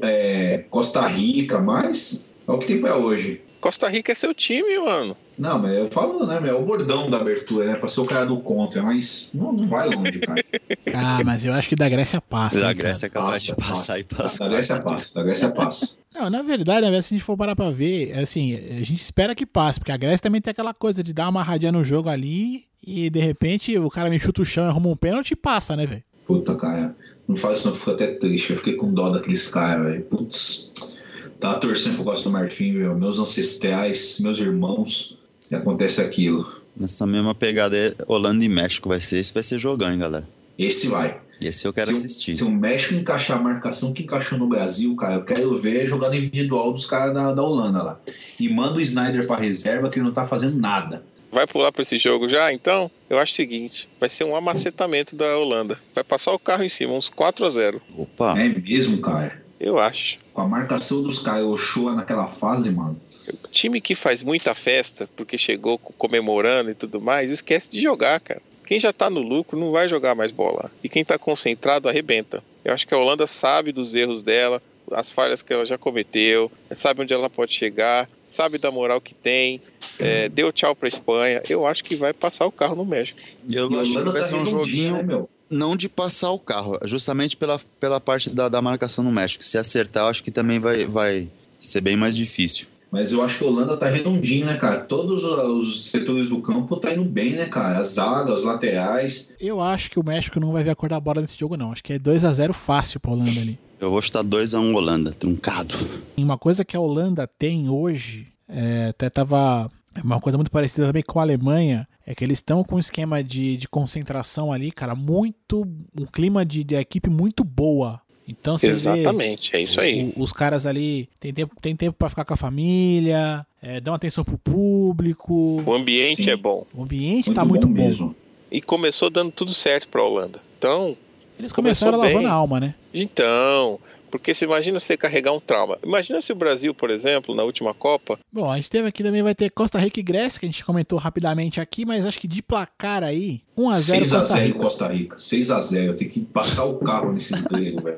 é, Costa Rica, mas é o que tem pra hoje. Costa Rica é seu time, mano. Não, mas eu falo, né, meu? É o bordão da abertura, né? Pra ser o cara do contra, mas não, não vai longe, cara. [laughs] Ah, mas eu acho que da Grécia passa. Da hein, cara. Grécia é capaz de passar e passar. Da Grécia passa, da Grécia passa. [laughs] Não, na verdade, né, se a gente for parar pra ver, assim, a gente espera que passe, porque a Grécia também tem aquela coisa de dar uma amarradinha no jogo ali e de repente o cara me chuta o chão e arruma um pênalti e passa, né, velho? Puta, cara. Não faz isso não, eu fico até triste. Eu fiquei com dó daqueles caras, velho. Putz. Tava torcendo pro Costa do Marfim, meu. Meus ancestrais, meus irmãos. E acontece aquilo. Nessa mesma pegada é Holanda e México. Vai ser esse, vai ser jogão, hein, galera. Esse vai. Esse eu quero se, o- assistir. se o México encaixar a marcação que encaixou no Brasil, cara, eu quero ver a jogada individual dos caras da, da Holanda lá. E manda o Snyder pra reserva que ele não tá fazendo nada. Vai pular pra esse jogo já? Então, eu acho o seguinte: vai ser um amacetamento da Holanda. Vai passar o carro em cima, uns 4 a 0 Opa, É mesmo, cara. Eu acho. Com a marcação dos Ochoa naquela fase, mano. O time que faz muita festa, porque chegou co- comemorando e tudo mais, esquece de jogar, cara. Quem já tá no lucro não vai jogar mais bola. E quem tá concentrado arrebenta. Eu acho que a Holanda sabe dos erros dela, as falhas que ela já cometeu, sabe onde ela pode chegar, sabe da moral que tem, é, deu tchau pra Espanha. Eu acho que vai passar o carro no México. eu E a acho que vai tá ser um joguinho né, meu? Não de passar o carro, justamente pela, pela parte da, da marcação no México. Se acertar, eu acho que também vai, vai ser bem mais difícil. Mas eu acho que a Holanda tá redondinho, né, cara? Todos os setores do campo tá indo bem, né, cara? As zagas, as laterais. Eu acho que o México não vai ver a cor da bola nesse jogo, não. Acho que é 2 a 0 fácil pra Holanda ali. Eu vou chutar 2x1 Holanda, truncado. E uma coisa que a Holanda tem hoje, é, até tava. Uma coisa muito parecida também com a Alemanha, é que eles estão com um esquema de, de concentração ali, cara, muito. Um clima de, de equipe muito boa. Então você vê. Exatamente, é isso aí. o- os caras ali tem tempo, tem tempo para ficar com a família, é, dão atenção pro público. O ambiente Sim. é bom. O ambiente tá muito bom. mesmo. E começou dando tudo certo pra Holanda. Então, Eles começaram Começou lavando bem. a alma, né? Então, porque você imagina você carregar um trauma. Imagina se o Brasil, por exemplo, na última Copa, Bom, a gente teve aqui também, vai ter Costa Rica e Grécia, que a gente comentou rapidamente aqui, mas acho que de placar aí, 1x0 Costa 6x0 Rica. Costa Rica. 6x0. Eu tenho que passar o carro nesses [laughs] gregos, velho.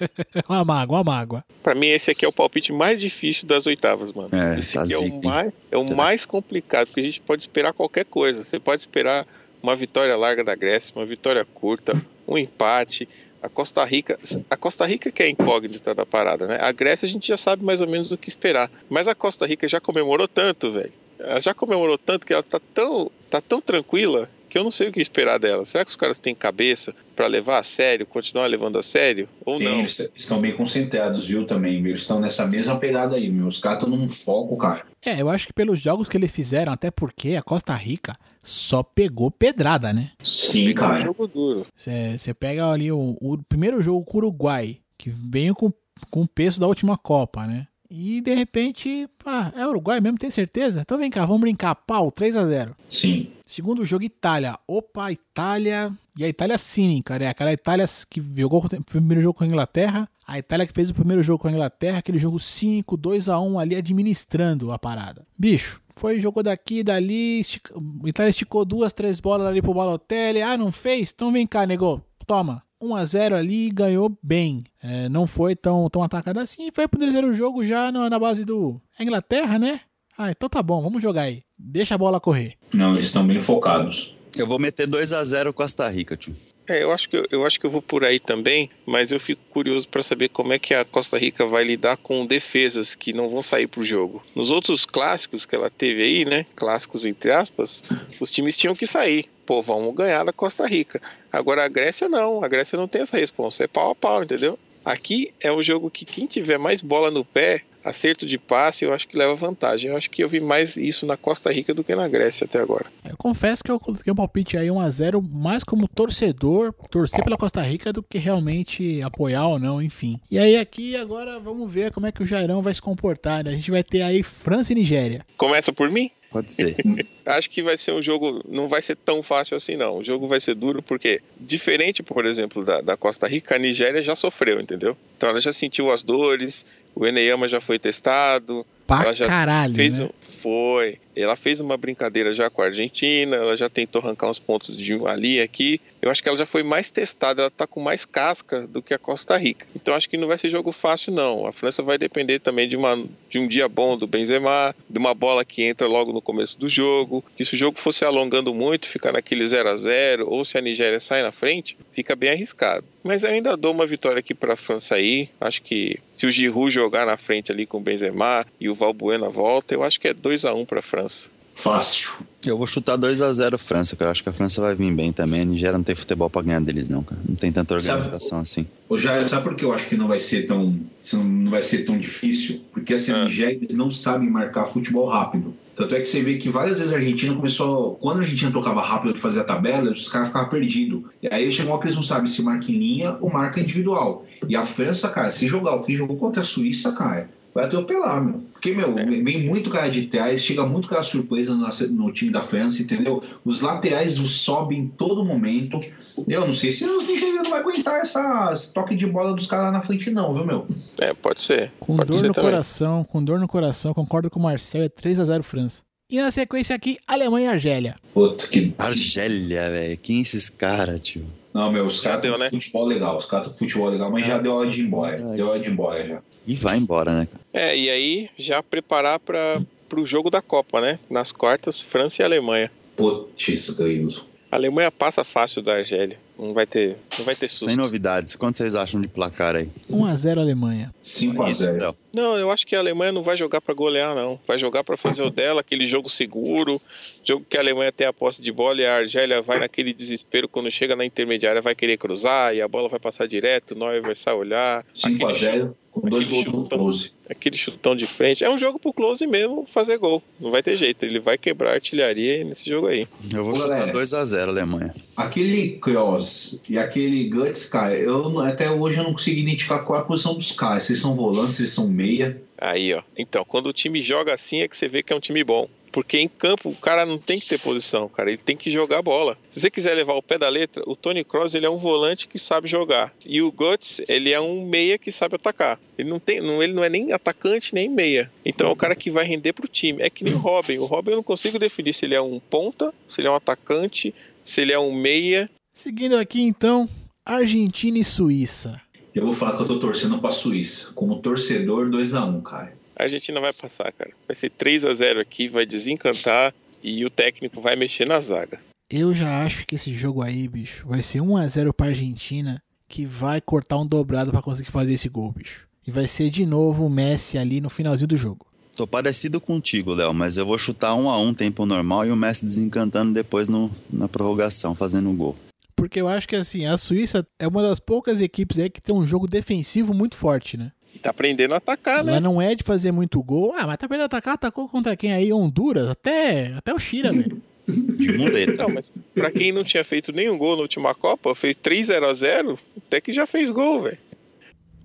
[laughs] Uma mágoa, uma mágoa. pra mim esse aqui é o palpite mais difícil das oitavas, mano. É, esse tá aqui é zica, o, mais, é o mais complicado, porque a gente pode esperar qualquer coisa. Você pode esperar uma vitória larga da Grécia, uma vitória curta, um empate. A Costa Rica, a Costa Rica que é a incógnita da parada, né? A Grécia a gente já sabe mais ou menos o que esperar. Mas a Costa Rica já comemorou tanto, velho. Ela já comemorou tanto que ela tá tão, tá tão tranquila que eu não sei o que esperar dela. Será que os caras têm cabeça pra levar a sério, continuar levando a sério? Ou Tem, não? eles estão bem concentrados, viu, também. Eles estão nessa mesma pegada aí, meu. Os caras estão num foco, cara. É, eu acho que pelos jogos que eles fizeram, até porque a Costa Rica só pegou pedrada, né? Sim, É um cara. jogo duro. Você pega ali o, o primeiro jogo com o Uruguai, que veio com, com o peso da última Copa, né? E de repente, ah, é Uruguai mesmo, tem certeza? Então vem cá, vamos brincar, pau, 3 a 0 Sim. Segundo jogo, Itália. Opa, Itália. E a Itália sim, cara. É aquela Itália que jogou o primeiro jogo com a Inglaterra. A Itália que fez o primeiro jogo com a Inglaterra, aquele jogo 5, 2 a 1 ali administrando a parada. Bicho, foi, jogou daqui, dali. Estica... A Itália esticou duas, três bolas ali pro Balotelli. Ah, não fez? Então vem cá, nego. Toma. 1 a 0 ali ganhou bem. É, não foi tão, tão atacado assim. E foi pro terceiro jogo já na, na base do. É Inglaterra, né? Ah, então tá bom, vamos jogar aí. Deixa a bola correr. Não, eles estão bem focados. Eu vou meter 2x0 Costa Rica, tio. É, eu acho que eu, eu acho que eu vou por aí também, mas eu fico curioso para saber como é que a Costa Rica vai lidar com defesas que não vão sair pro jogo. Nos outros clássicos que ela teve aí, né, clássicos entre aspas, os times tinham que sair. Pô, vamos ganhar da Costa Rica. Agora a Grécia não, a Grécia não tem essa resposta, é pau a pau, entendeu? Aqui é um jogo que quem tiver mais bola no pé acerto de passe, eu acho que leva vantagem. Eu acho que eu vi mais isso na Costa Rica do que na Grécia até agora. Eu confesso que eu coloquei um palpite aí 1x0 mais como torcedor, torcer pela Costa Rica do que realmente apoiar ou não, enfim. E aí aqui agora vamos ver como é que o Jairão vai se comportar. Né? A gente vai ter aí França e Nigéria. Começa por mim? Pode ser. [laughs] Acho que vai ser um jogo, não vai ser tão fácil assim, não. O jogo vai ser duro porque, diferente, por exemplo, da, da Costa Rica, a Nigéria já sofreu, entendeu? Então ela já sentiu as dores, o Eneyama já foi testado. Pra ela já caralho, fez né? um- Foi. Ela fez uma brincadeira já com a Argentina, ela já tentou arrancar uns pontos de ali aqui. Eu acho que ela já foi mais testada, ela tá com mais casca do que a Costa Rica. Então acho que não vai ser jogo fácil, não. A França vai depender também de, uma, de um dia bom do Benzema, de uma bola que entra logo no começo do jogo. Que se o jogo fosse alongando muito, ficar naquele 0 a 0 ou se a Nigéria sai na frente, fica bem arriscado. Mas eu ainda dou uma vitória aqui para a França aí. Acho que se o Giroud jogar na frente ali com o Benzema e o Valbuena na volta, eu acho que é 2 a 1 para a França. Fácil. Eu vou chutar 2x0 França, cara. Acho que a França vai vir bem também. A Nigéria não tem futebol pra ganhar deles, não, cara. Não tem tanta organização assim. Ô, Jair, sabe por que eu acho que não vai ser tão, não- vai ser tão difícil? Porque assim, a Ah. Nigéria eles não sabem marcar futebol rápido. Tanto é que você vê que várias vezes a Argentina começou. Quando a Argentina tocava rápido de fazer a tabela, os caras ficavam perdidos. E aí chegou uma que eles não sabem se marca em linha ou marca individual. E a França, cara, se jogar o que jogou contra a Suíça, cara, vai atropelar, meu. Porque, meu, vem muito cara de trás, chega muito cara surpresa no, no time da França, entendeu? Os laterais sobem em todo momento. Eu não sei se os nigerianos não vai aguentar essa, esse toque de bola dos caras lá na frente, não, viu, meu? É, pode ser. Com pode dor ser no também. coração, com dor no coração, concordo com o Marcel, é 3x0 França. E na sequência aqui, Alemanha e Argélia. Puta que. Argélia, velho. Quem é esses caras, tio? Não, meu, os caras têm né? futebol legal. Os caras têm futebol legal, mas já deu hora de ir embora. Deu hora de ir embora já. E vai embora, né, cara? É, e aí já preparar para o jogo da Copa, né? Nas quartas, França e Alemanha. Putz, grilo. A Alemanha passa fácil da Argélia. Não vai ter, não vai ter susto. Sem novidades. Quanto vocês acham de placar aí? 1x0 Alemanha. 5x0. Não, eu acho que a Alemanha não vai jogar para golear, não. Vai jogar para fazer o dela, aquele jogo seguro, jogo que a Alemanha tem a posse de bola e a Argélia vai naquele desespero quando chega na intermediária, vai querer cruzar e a bola vai passar direto, o Neuer vai sair olhar. Aquele 5x0 com dois gols do. Close. aquele chutão de frente. É um jogo pro Close mesmo fazer gol. Não vai ter jeito. Ele vai quebrar a artilharia nesse jogo aí. Eu vou Ô, chutar galera. 2x0 Alemanha. Aquele Kroos e aquele Guts, cara, eu até hoje eu não consigo identificar qual é a posição dos caras. Se eles são volantes, se eles são meia. Aí, ó. Então, quando o time joga assim é que você vê que é um time bom. Porque em campo o cara não tem que ter posição, cara. Ele tem que jogar bola. Se você quiser levar o pé da letra, o Tony Kroos ele é um volante que sabe jogar. E o Guts, ele é um meia que sabe atacar. Ele não, tem, não, ele não é nem atacante nem meia. Então é o cara que vai render pro time. É que nem o Robin. O Robin eu não consigo definir se ele é um ponta, se ele é um atacante, se ele é um meia. Seguindo aqui então, Argentina e Suíça. Eu vou falar que eu tô torcendo pra Suíça. Como torcedor, 2x1, cara. A Argentina vai passar, cara. Vai ser 3 a 0 aqui, vai desencantar e o técnico vai mexer na zaga. Eu já acho que esse jogo aí, bicho, vai ser 1x0 pra Argentina, que vai cortar um dobrado pra conseguir fazer esse gol, bicho. E vai ser de novo o Messi ali no finalzinho do jogo. Tô parecido contigo, Léo, mas eu vou chutar 1x1 tempo normal e o Messi desencantando depois no, na prorrogação, fazendo o gol. Porque eu acho que assim, a Suíça é uma das poucas equipes aí que tem um jogo defensivo muito forte, né? E tá aprendendo a atacar, né? Ela não é de fazer muito gol. Ah, mas tá aprendendo a atacar, atacou contra quem aí? Honduras? Até, até o Chira, velho. De muleta. Não, mas pra quem não tinha feito nenhum gol na última Copa, fez 3 0 a 0 até que já fez gol, velho.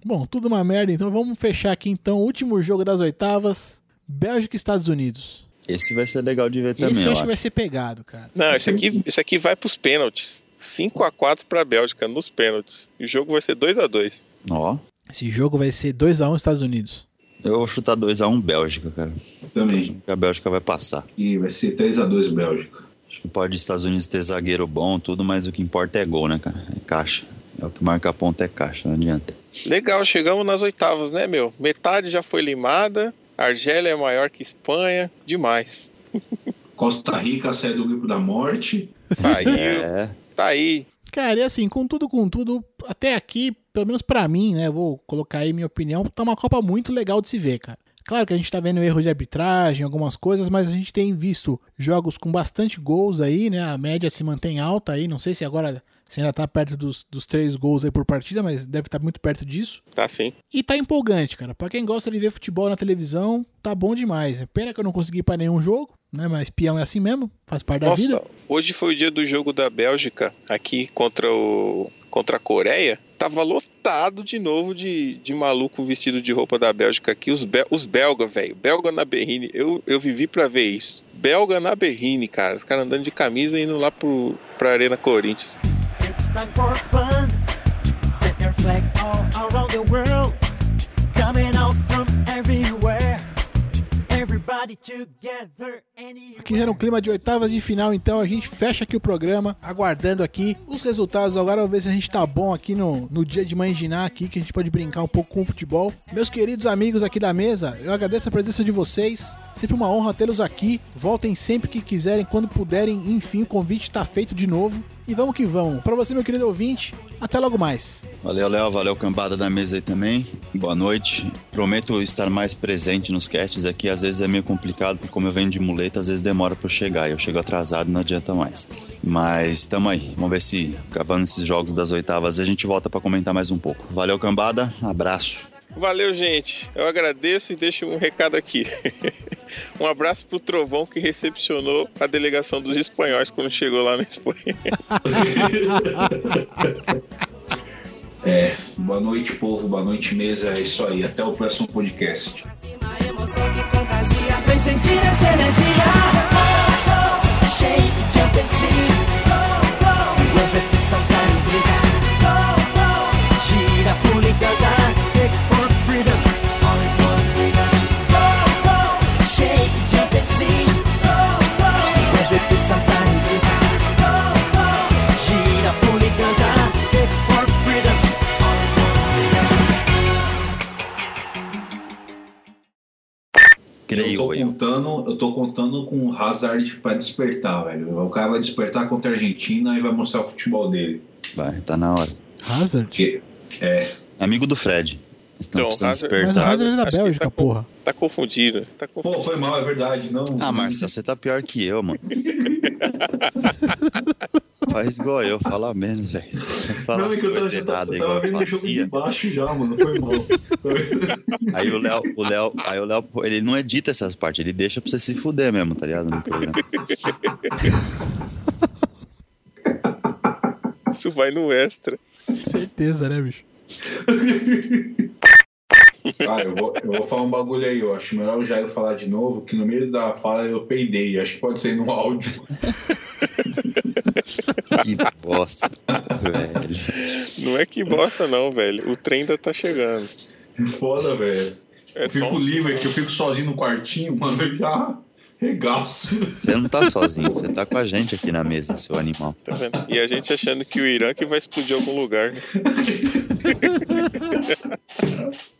Bom, tudo uma merda, então vamos fechar aqui então o último jogo das oitavas. Bélgica e Estados Unidos. Esse vai ser legal de ver também, Esse eu acho que vai ser pegado, cara. Não, esse aqui, esse aqui vai pros pênaltis. 5 a 4 pra Bélgica nos pênaltis. E o jogo vai ser 2 a 2 Ó, Esse jogo vai ser 2x1 Estados Unidos. eu vou chutar 2x1 Bélgica, cara. Também. Que a Bélgica vai passar. E vai ser 3x2 Bélgica. Acho que pode Estados Unidos ter zagueiro bom, tudo, mas o que importa é gol, né, cara? É caixa. É o que marca ponto é caixa, não adianta. Legal, chegamos nas oitavas, né, meu? Metade já foi limada. Argélia é maior que Espanha. Demais. [laughs] Costa Rica sai do grupo da morte. Saiu. [laughs] É, Tá aí. Cara, e assim, com tudo, com tudo, até aqui, pelo menos pra mim, né, vou colocar aí minha opinião, tá uma Copa muito legal de se ver, cara. Claro que a gente tá vendo erro de arbitragem, algumas coisas, mas a gente tem visto jogos com bastante gols aí, né, a média se mantém alta aí, não sei se agora se ainda tá perto dos, dos três gols aí por partida, mas deve estar muito perto disso. Tá sim. E tá empolgante, cara. Pra quem gosta de ver futebol na televisão, tá bom demais. É Pena que eu não consegui ir pra nenhum jogo, né? Mas peão é assim mesmo, faz parte da vida. Nossa, hoje foi o dia do jogo da Bélgica aqui contra o contra a Coreia. Tava lotado de novo de, de maluco vestido de roupa da Bélgica aqui. Os, bel, os belga, velho. Belga na Berrine. Eu, eu vivi pra ver isso. Belga na Berrine, cara. Os caras andando de camisa e indo lá pro, pra Arena Corinthians. Time for fun. Your flag all around the world. Coming out from everywhere. Everybody together. Aqui já no clima de oitavas de final, então a gente fecha aqui o programa, aguardando aqui os resultados. Agora vamos ver se a gente tá bom aqui no, no dia de manginar aqui, que a gente pode brincar um pouco com o futebol. Meus queridos amigos aqui da mesa, eu agradeço a presença de vocês. Sempre uma honra tê-los aqui. Voltem sempre que quiserem, quando puderem. Enfim, o convite tá feito de novo. E vamos que vamos. Pra você, meu querido ouvinte, até logo mais. Valeu, Léo. Valeu, cambada da mesa aí também. Boa noite. Prometo estar mais presente nos casts aqui. Às vezes é meio complicado, porque como eu venho de muleta, às vezes demora pra eu chegar. Eu chego atrasado, não adianta mais. Mas tamo aí. Vamos ver se, acabando esses jogos das oitavas, a gente volta pra comentar mais um pouco. Valeu, cambada. Abraço. Valeu, gente. Eu agradeço e deixo um recado aqui. [laughs] um abraço pro Trovão que recepcionou a delegação dos espanhóis quando chegou lá na Espanha. [laughs] É, boa noite, povo. Boa noite, mesa. É isso aí. Até o próximo podcast. Eu tô Creio eu. contando, eu tô contando com o Hazard pra despertar, velho. O cara vai despertar contra a Argentina e vai mostrar o futebol dele. Vai, tá na hora. Hazard? Que é, Amigo do Fred. Estão Então, precisando Hazard- Mas o despertar. Hazard é da Bélgica, tá com- porra. Tá confundido. Tá pô, confundido. foi mal, é verdade. Não, Ah, Marcia, você tá pior que eu, mano. [laughs] Faz igual eu, fala menos, velho. [laughs] Você fala Não, as é que eu tava, coisas erradas eu tava igual eu fazia. baixo já, mano. Foi mal. Aí o Léo, o Léo, aí o Léo, ele não edita essas partes, ele deixa pra você se fuder mesmo, tá ligado? No programa. Isso vai no extra. Certeza, né, bicho? Ah, eu vou, eu vou falar um bagulho aí. Eu acho melhor o Jair falar de novo, que no meio da fala eu peidei. Acho que pode ser no áudio. [laughs] Que bosta, velho. Não é que bosta, não, velho. O trem ainda tá chegando. Foda, velho. É Eu fico só livre, que eu fico sozinho no quartinho, mano, eu já regaço. Você não tá sozinho, você tá com a gente aqui na mesa, seu animal. Tá vendo? E a gente achando que o Irã que vai explodir algum lugar, né? [laughs]